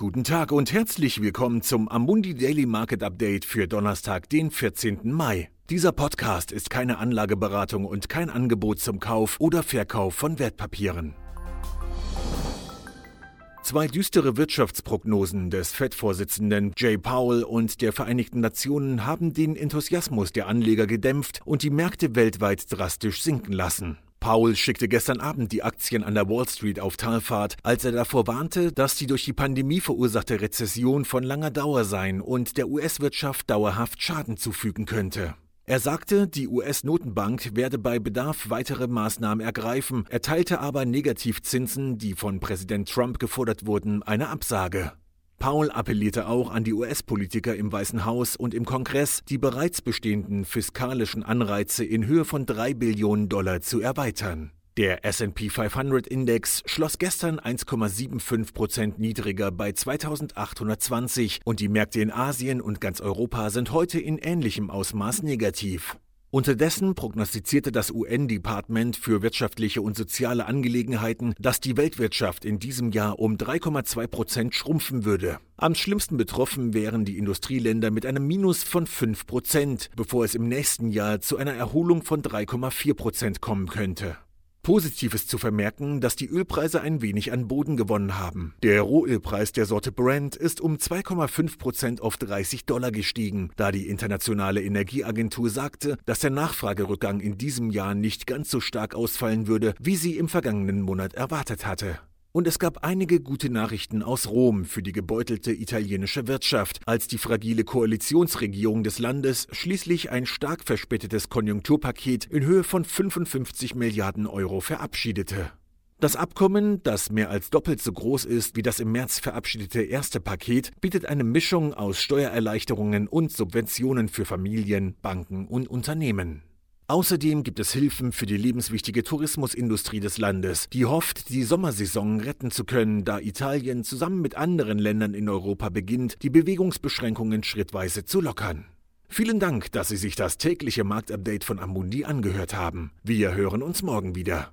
Guten Tag und herzlich willkommen zum Amundi Daily Market Update für Donnerstag, den 14. Mai. Dieser Podcast ist keine Anlageberatung und kein Angebot zum Kauf oder Verkauf von Wertpapieren. Zwei düstere Wirtschaftsprognosen des Fed-Vorsitzenden Jay Powell und der Vereinigten Nationen haben den Enthusiasmus der Anleger gedämpft und die Märkte weltweit drastisch sinken lassen. Powell schickte gestern Abend die Aktien an der Wall Street auf Talfahrt, als er davor warnte, dass die durch die Pandemie verursachte Rezession von langer Dauer sein und der US-Wirtschaft dauerhaft Schaden zufügen könnte. Er sagte, die US-Notenbank werde bei Bedarf weitere Maßnahmen ergreifen, erteilte aber Negativzinsen, die von Präsident Trump gefordert wurden, eine Absage. Paul appellierte auch an die US-Politiker im Weißen Haus und im Kongress, die bereits bestehenden fiskalischen Anreize in Höhe von drei Billionen Dollar zu erweitern. Der SP 500 Index schloss gestern 1,75 Prozent niedriger bei 2820 und die Märkte in Asien und ganz Europa sind heute in ähnlichem Ausmaß negativ. Unterdessen prognostizierte das UN-Department für wirtschaftliche und soziale Angelegenheiten, dass die Weltwirtschaft in diesem Jahr um 3,2 Prozent schrumpfen würde. Am schlimmsten betroffen wären die Industrieländer mit einem Minus von 5 Prozent, bevor es im nächsten Jahr zu einer Erholung von 3,4 Prozent kommen könnte. Positives zu vermerken, dass die Ölpreise ein wenig an Boden gewonnen haben. Der Rohölpreis der Sorte Brent ist um 2,5 Prozent auf 30 Dollar gestiegen, da die Internationale Energieagentur sagte, dass der Nachfragerückgang in diesem Jahr nicht ganz so stark ausfallen würde, wie sie im vergangenen Monat erwartet hatte. Und es gab einige gute Nachrichten aus Rom für die gebeutelte italienische Wirtschaft, als die fragile Koalitionsregierung des Landes schließlich ein stark verspätetes Konjunkturpaket in Höhe von 55 Milliarden Euro verabschiedete. Das Abkommen, das mehr als doppelt so groß ist wie das im März verabschiedete erste Paket, bietet eine Mischung aus Steuererleichterungen und Subventionen für Familien, Banken und Unternehmen. Außerdem gibt es Hilfen für die lebenswichtige Tourismusindustrie des Landes, die hofft, die Sommersaison retten zu können, da Italien zusammen mit anderen Ländern in Europa beginnt, die Bewegungsbeschränkungen schrittweise zu lockern. Vielen Dank, dass Sie sich das tägliche Marktupdate von Amundi angehört haben. Wir hören uns morgen wieder.